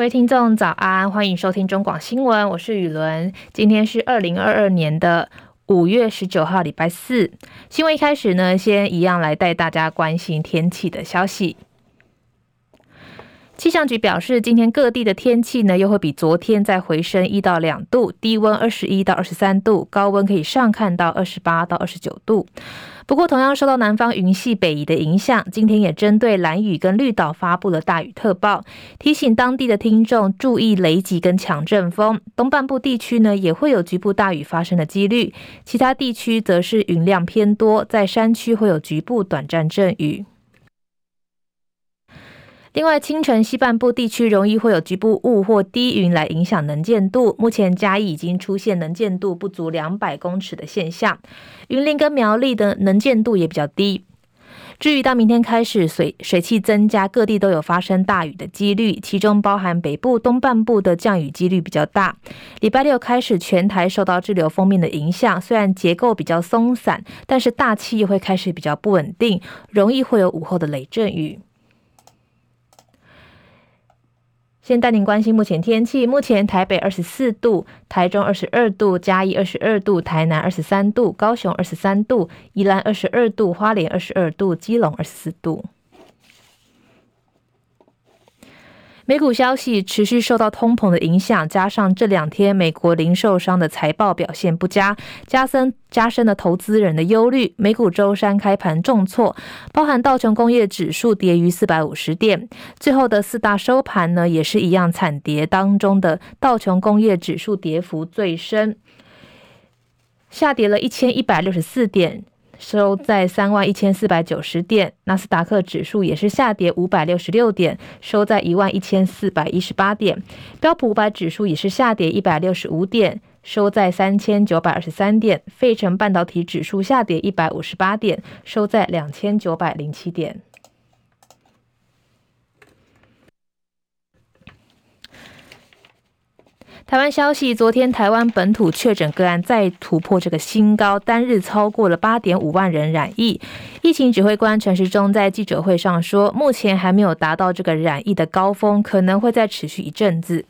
各位听众早安，欢迎收听中广新闻，我是雨伦。今天是二零二二年的五月十九号，礼拜四。新闻一开始呢，先一样来带大家关心天气的消息。气象局表示，今天各地的天气呢，又会比昨天再回升一到两度，低温二十一到二十三度，高温可以上看到二十八到二十九度。不过，同样受到南方云系北移的影响，今天也针对蓝屿跟绿岛发布了大雨特报，提醒当地的听众注意雷击跟强阵风。东半部地区呢，也会有局部大雨发生的几率，其他地区则是云量偏多，在山区会有局部短暂阵雨。另外，清晨西半部地区容易会有局部雾或低云来影响能见度。目前嘉义已经出现能见度不足两百公尺的现象，云林跟苗栗的能见度也比较低。至于到明天开始水水汽增加，各地都有发生大雨的几率，其中包含北部东半部的降雨几率比较大。礼拜六开始，全台受到滞留锋面的影响，虽然结构比较松散，但是大气又会开始比较不稳定，容易会有午后的雷阵雨。先带您关心目前天气。目前台北二十四度，台中二十二度，嘉义二十二度，台南二十三度，高雄二十三度，宜兰二十二度，花莲二十二度，基隆二十四度。美股消息持续受到通膨的影响，加上这两天美国零售商的财报表现不佳，加深加深了投资人的忧虑。美股周三开盘重挫，包含道琼工业指数跌逾四百五十点，最后的四大收盘呢也是一样惨跌，当中的道琼工业指数跌幅最深，下跌了一千一百六十四点。收在三万一千四百九十点，纳斯达克指数也是下跌五百六十六点，收在一万一千四百一十八点，标普五百指数也是下跌一百六十五点，收在三千九百二十三点，费城半导体指数下跌一百五十八点，收在两千九百零七点。台湾消息，昨天台湾本土确诊个案再突破这个新高，单日超过了八点五万人染疫。疫情指挥官陈时中在记者会上说，目前还没有达到这个染疫的高峰，可能会再持续一阵子。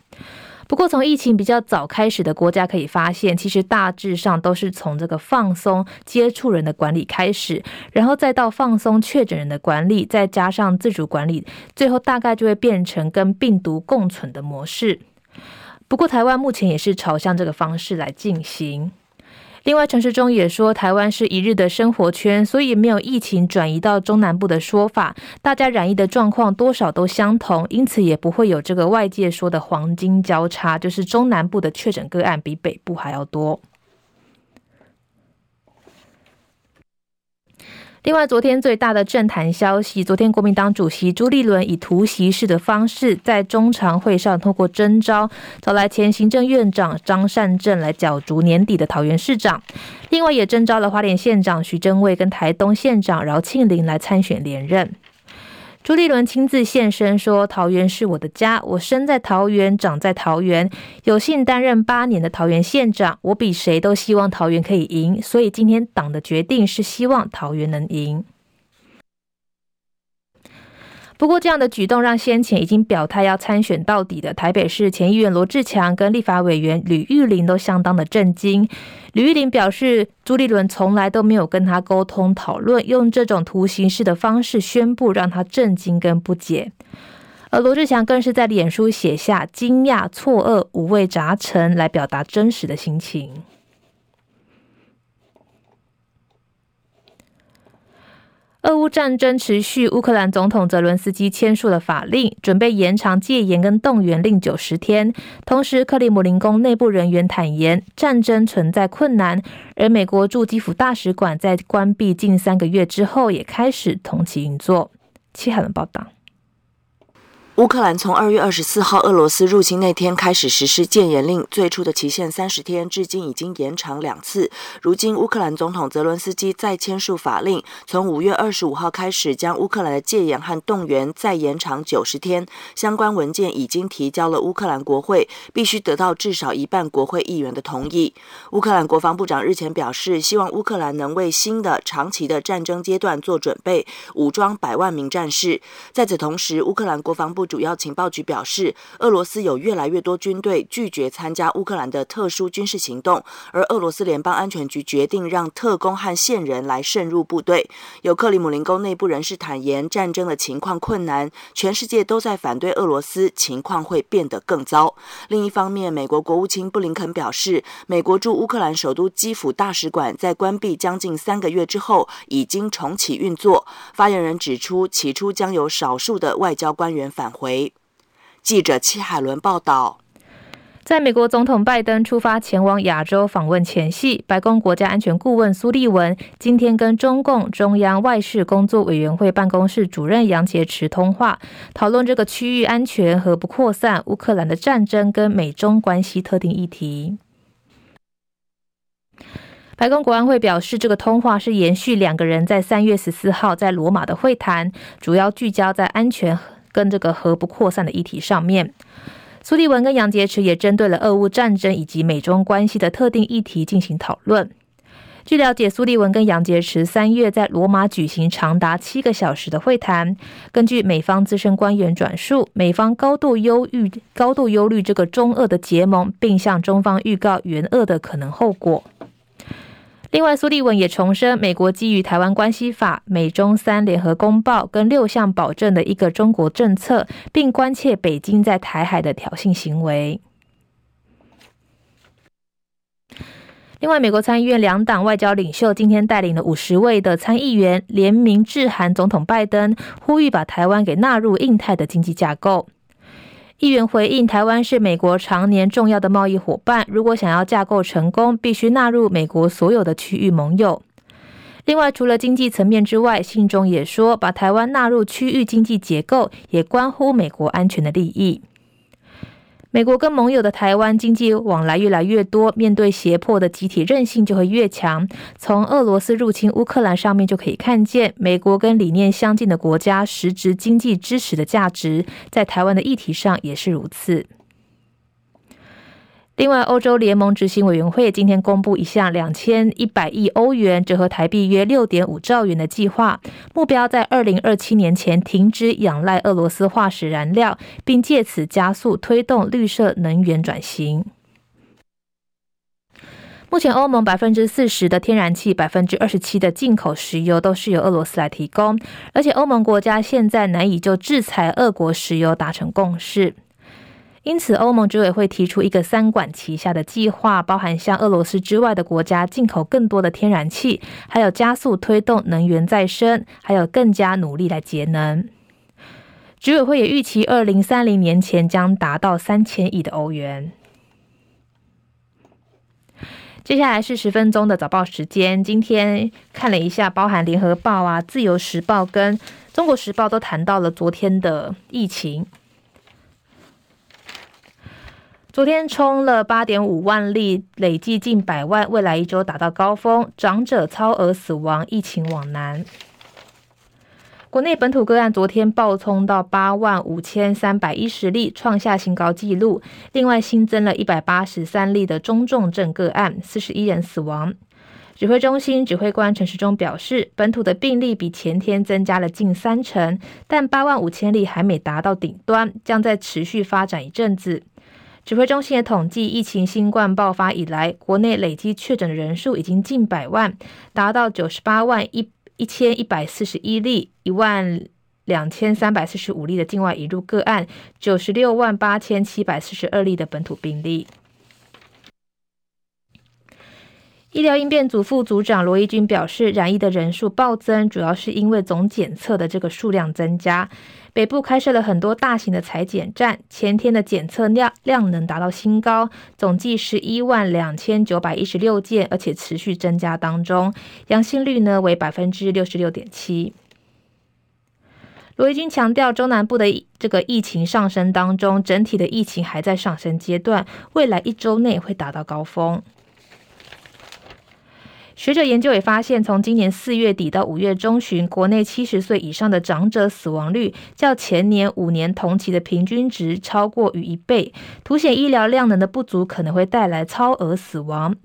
不过，从疫情比较早开始的国家可以发现，其实大致上都是从这个放松接触人的管理开始，然后再到放松确诊人的管理，再加上自主管理，最后大概就会变成跟病毒共存的模式。不过，台湾目前也是朝向这个方式来进行。另外，陈时中也说，台湾是一日的生活圈，所以没有疫情转移到中南部的说法。大家染疫的状况多少都相同，因此也不会有这个外界说的黄金交叉，就是中南部的确诊个案比北部还要多。另外，昨天最大的政坛消息，昨天国民党主席朱立伦以突袭式的方式，在中常会上通过征召，找来前行政院长张善政来角逐年底的桃园市长。另外，也征召了花莲县长徐正伟跟台东县长饶庆林来参选连任。朱立伦亲自现身说：“桃园是我的家，我生在桃园，长在桃园，有幸担任八年的桃园县长。我比谁都希望桃园可以赢，所以今天党的决定是希望桃园能赢。”不过，这样的举动让先前已经表态要参选到底的台北市前议员罗志强跟立法委员吕玉玲都相当的震惊。吕玉玲表示，朱立伦从来都没有跟他沟通讨论，用这种图形式的方式宣布，让他震惊跟不解。而罗志强更是在脸书写下惊讶、错愕、五味杂陈，来表达真实的心情。俄乌战争持续，乌克兰总统泽伦斯基签署了法令，准备延长戒严跟动员令九十天。同时，克里姆林宫内部人员坦言，战争存在困难。而美国驻基辅大使馆在关闭近三个月之后，也开始重启运作。齐海文报道。乌克兰从二月二十四号俄罗斯入侵那天开始实施戒严令，最初的期限三十天，至今已经延长两次。如今，乌克兰总统泽伦斯基再签署法令，从五月二十五号开始，将乌克兰的戒严和动员再延长九十天。相关文件已经提交了乌克兰国会，必须得到至少一半国会议员的同意。乌克兰国防部长日前表示，希望乌克兰能为新的长期的战争阶段做准备，武装百万名战士。在此同时，乌克兰国防部主要情报局表示，俄罗斯有越来越多军队拒绝参加乌克兰的特殊军事行动，而俄罗斯联邦安全局决定让特工和线人来渗入部队。有克里姆林宫内部人士坦言，战争的情况困难，全世界都在反对俄罗斯，情况会变得更糟。另一方面，美国国务卿布林肯表示，美国驻乌克兰首都基辅大使馆在关闭将近三个月之后，已经重启运作。发言人指出，起初将有少数的外交官员返回。记者戚海伦报道，在美国总统拜登出发前往亚洲访问前夕，白宫国家安全顾问苏利文今天跟中共中央外事工作委员会办公室主任杨洁篪通话，讨论这个区域安全、和不扩散、乌克兰的战争跟美中关系特定议题。白宫国安会表示，这个通话是延续两个人在三月十四号在罗马的会谈，主要聚焦在安全。跟这个核不扩散的议题上面，苏利文跟杨洁篪也针对了俄乌战争以及美中关系的特定议题进行讨论。据了解，苏利文跟杨洁篪三月在罗马举行长达七个小时的会谈。根据美方资深官员转述，美方高度忧郁、高度忧虑这个中俄的结盟，并向中方预告援俄的可能后果。另外，苏利文也重申，美国基于《台湾关系法》、美中三联合公报跟六项保证的一个中国政策，并关切北京在台海的挑衅行为。另外，美国参议院两党外交领袖今天带领了五十位的参议员联名致函总统拜登，呼吁把台湾给纳入印太的经济架构。议员回应：台湾是美国常年重要的贸易伙伴，如果想要架构成功，必须纳入美国所有的区域盟友。另外，除了经济层面之外，信中也说，把台湾纳入区域经济结构，也关乎美国安全的利益。美国跟盟友的台湾经济往来越来越多，面对胁迫的集体韧性就会越强。从俄罗斯入侵乌克兰上面就可以看见，美国跟理念相近的国家实质经济支持的价值，在台湾的议题上也是如此。另外，欧洲联盟执行委员会今天公布一项两千一百亿欧元，折合台币约六点五兆元的计划，目标在二零二七年前停止仰赖俄罗斯化石燃料，并借此加速推动绿色能源转型。目前，欧盟百分之四十的天然气、百分之二十七的进口石油都是由俄罗斯来提供，而且欧盟国家现在难以就制裁俄国石油达成共识。因此，欧盟执委会提出一个三管齐下的计划，包含向俄罗斯之外的国家进口更多的天然气，还有加速推动能源再生，还有更加努力来节能。执委会也预期，二零三零年前将达到三千亿的欧元。接下来是十分钟的早报时间，今天看了一下，包含联合报啊、自由时报跟中国时报都谈到了昨天的疫情。昨天冲了八点五万例，累计近百万，未来一周达到高峰。长者超额死亡，疫情往南。国内本土个案昨天暴冲到八万五千三百一十例，创下新高纪录。另外新增了一百八十三例的中重症个案，四十一人死亡。指挥中心指挥官陈时中表示，本土的病例比前天增加了近三成，但八万五千例还没达到顶端，将在持续发展一阵子。指挥中心也统计，疫情新冠爆发以来，国内累计确诊的人数已经近百万，达到九十八万一一千一百四十一例，一万两千三百四十五例的境外移入个案，九十六万八千七百四十二例的本土病例。医疗应变组副组长罗一军表示，染疫的人数暴增，主要是因为总检测的这个数量增加。北部开设了很多大型的采检站，前天的检测量量能达到新高，总计十一万两千九百一十六件，而且持续增加当中，阳性率呢为百分之六十六点七。罗一军强调，中南部的这个疫情上升当中，整体的疫情还在上升阶段，未来一周内会达到高峰。学者研究也发现，从今年四月底到五月中旬，国内七十岁以上的长者死亡率较前年五年同期的平均值超过逾一倍，凸显医疗量能的不足可能会带来超额死亡。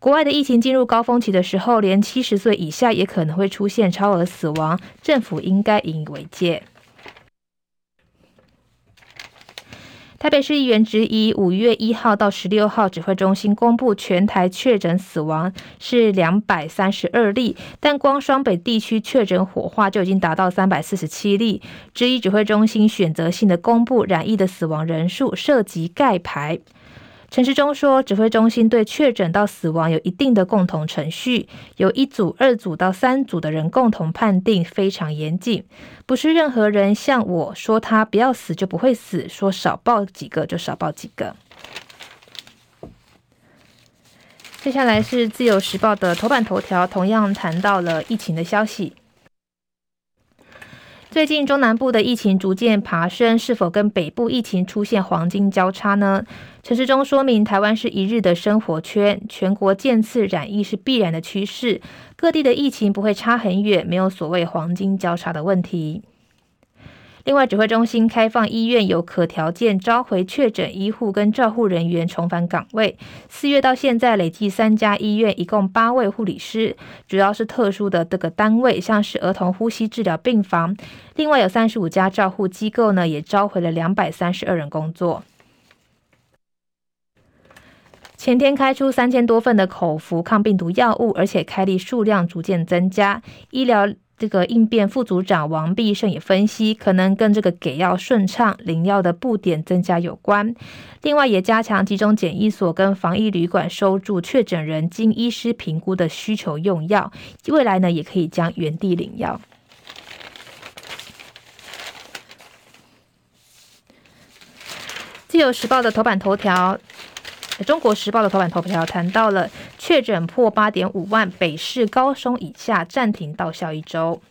国外的疫情进入高峰期的时候，连七十岁以下也可能会出现超额死亡，政府应该引以为戒。台北市议员之一，五月一号到十六号指挥中心公布全台确诊死亡是两百三十二例，但光双北地区确诊火化就已经达到三百四十七例，之一指挥中心选择性的公布染疫的死亡人数涉及盖牌。陈时中说，指挥中心对确诊到死亡有一定的共同程序，由一组、二组到三组的人共同判定，非常严谨，不是任何人像我说他不要死就不会死，说少报几个就少报几个。接下来是自由时报的头版头条，同样谈到了疫情的消息。最近中南部的疫情逐渐爬升，是否跟北部疫情出现黄金交叉呢？陈时中说明，台湾是一日的生活圈，全国渐次染疫是必然的趋势，各地的疫情不会差很远，没有所谓黄金交叉的问题。另外，指挥中心开放医院有可条件召回确诊医护跟照护人员重返岗位。四月到现在累计三家医院，一共八位护理师，主要是特殊的这个单位，像是儿童呼吸治疗病房。另外有三十五家照护机构呢，也召回了两百三十二人工作。前天开出三千多份的口服抗病毒药物，而且开立数量逐渐增加，医疗。这个应变副组长王必胜也分析，可能跟这个给药顺畅、领药的布点增加有关。另外，也加强集中检疫所跟防疫旅馆收住确诊人经医师评估的需求用药，未来呢也可以将原地领药。自由时报的头版头条。中国时报的头版头条谈到了确诊破八点五万，北市高松以下暂停到校一周。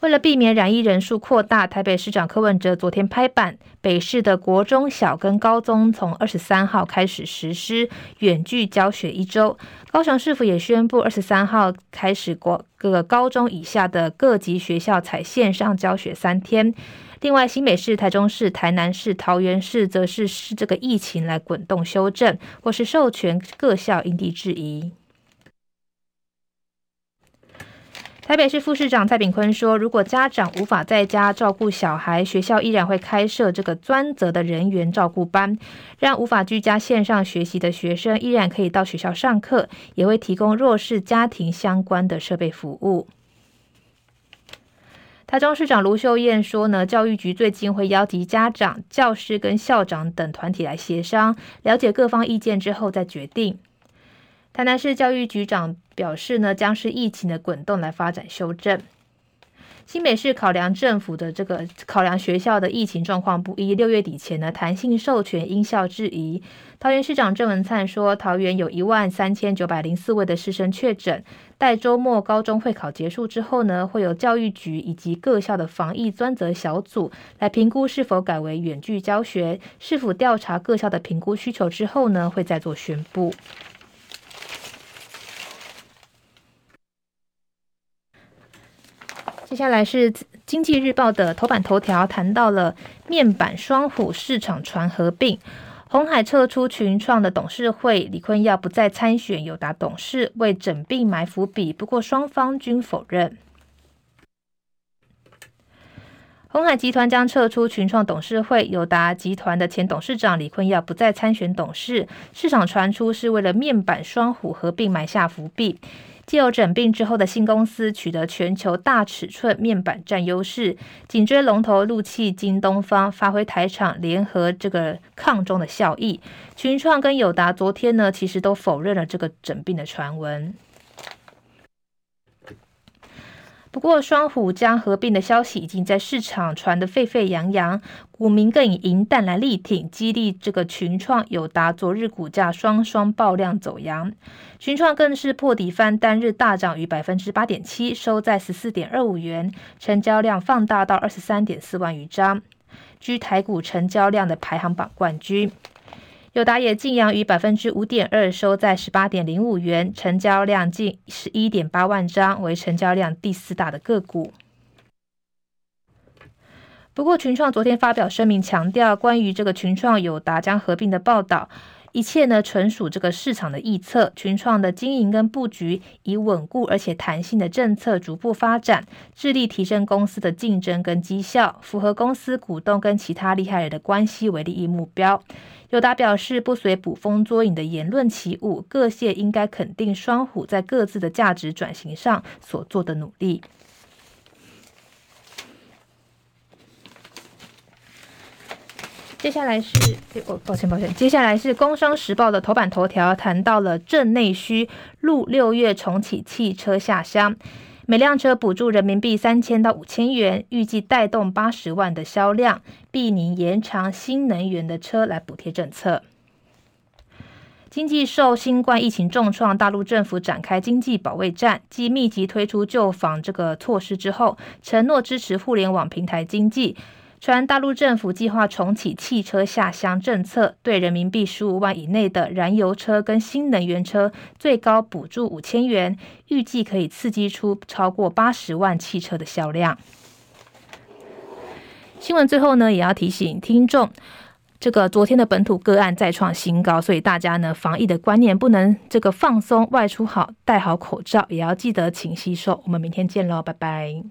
为了避免染疫人数扩大，台北市长柯文哲昨天拍板，北市的国中小跟高中从二十三号开始实施远距教学一周。高雄市府也宣布，二十三号开始国各个高中以下的各级学校采线上教学三天。另外，新北市、台中市、台南市、桃园市则是视这个疫情来滚动修正，或是授权各校因地制宜。台北市副市长蔡炳坤说，如果家长无法在家照顾小孩，学校依然会开设这个专责的人员照顾班，让无法居家线上学习的学生依然可以到学校上课，也会提供弱势家庭相关的设备服务。台中市长卢秀燕说呢，教育局最近会邀集家长、教师跟校长等团体来协商，了解各方意见之后再决定。台南市教育局长表示呢，将是疫情的滚动来发展修正。新北市考量政府的这个考量学校的疫情状况不一，六月底前呢，弹性授权因校质疑。桃园市长郑文灿说，桃园有一万三千九百零四位的师生确诊，待周末高中会考结束之后呢，会有教育局以及各校的防疫专责小组来评估是否改为远距教学，是否调查各校的评估需求之后呢，会再做宣布。接下来是《经济日报》的头版头条，谈到了面板双虎市场传合并，鸿海撤出群创的董事会，李坤耀不再参选友达董事，为整并埋伏笔。不过双方均否认。鸿海集团将撤出群创董事会，友达集团的前董事长李坤耀不再参选董事，市场传出是为了面板双虎合并埋下伏笔。既有整并之后的新公司取得全球大尺寸面板占优势，紧追龙头陆企京东方，发挥台厂联合这个抗中的效益。群创跟友达昨天呢，其实都否认了这个整并的传闻。不过，双虎将合并的消息已经在市场传得沸沸扬扬，股民更以银弹来力挺，激励这个群创、友达昨日股价双双爆量走扬，群创更是破底翻，单日大涨逾百分之八点七，收在十四点二五元，成交量放大到二十三点四万余张，居台股成交量的排行榜冠军。友达也劲扬逾百分之五点二，收在十八点零五元，成交量近十一点八万张，为成交量第四大的个股。不过，群创昨天发表声明，强调关于这个群创友达将合并的报道，一切呢纯属这个市场的预测。群创的经营跟布局以稳固而且弹性的政策逐步发展，致力提升公司的竞争跟绩效，符合公司股东跟其他利害人的关系为利益目标。友达表示，不随捕风捉影的言论起舞，各界应该肯定双虎在各自的价值转型上所做的努力。接下来是，哦，抱歉抱歉，接下来是《工商时报》的头版头条，谈到了正内需，陆六月重启汽车下乡。每辆车补助人民币三千到五千元，预计带动八十万的销量，避免延长新能源的车来补贴政策。经济受新冠疫情重创，大陆政府展开经济保卫战，继密集推出救房这个措施之后，承诺支持互联网平台经济。传大陆政府计划重启汽车下乡政策，对人民币十五万以内的燃油车跟新能源车最高补助五千元，预计可以刺激出超过八十万汽车的销量。新闻最后呢，也要提醒听众，这个昨天的本土个案再创新高，所以大家呢防疫的观念不能这个放松，外出好戴好口罩，也要记得勤洗手。我们明天见喽，拜拜。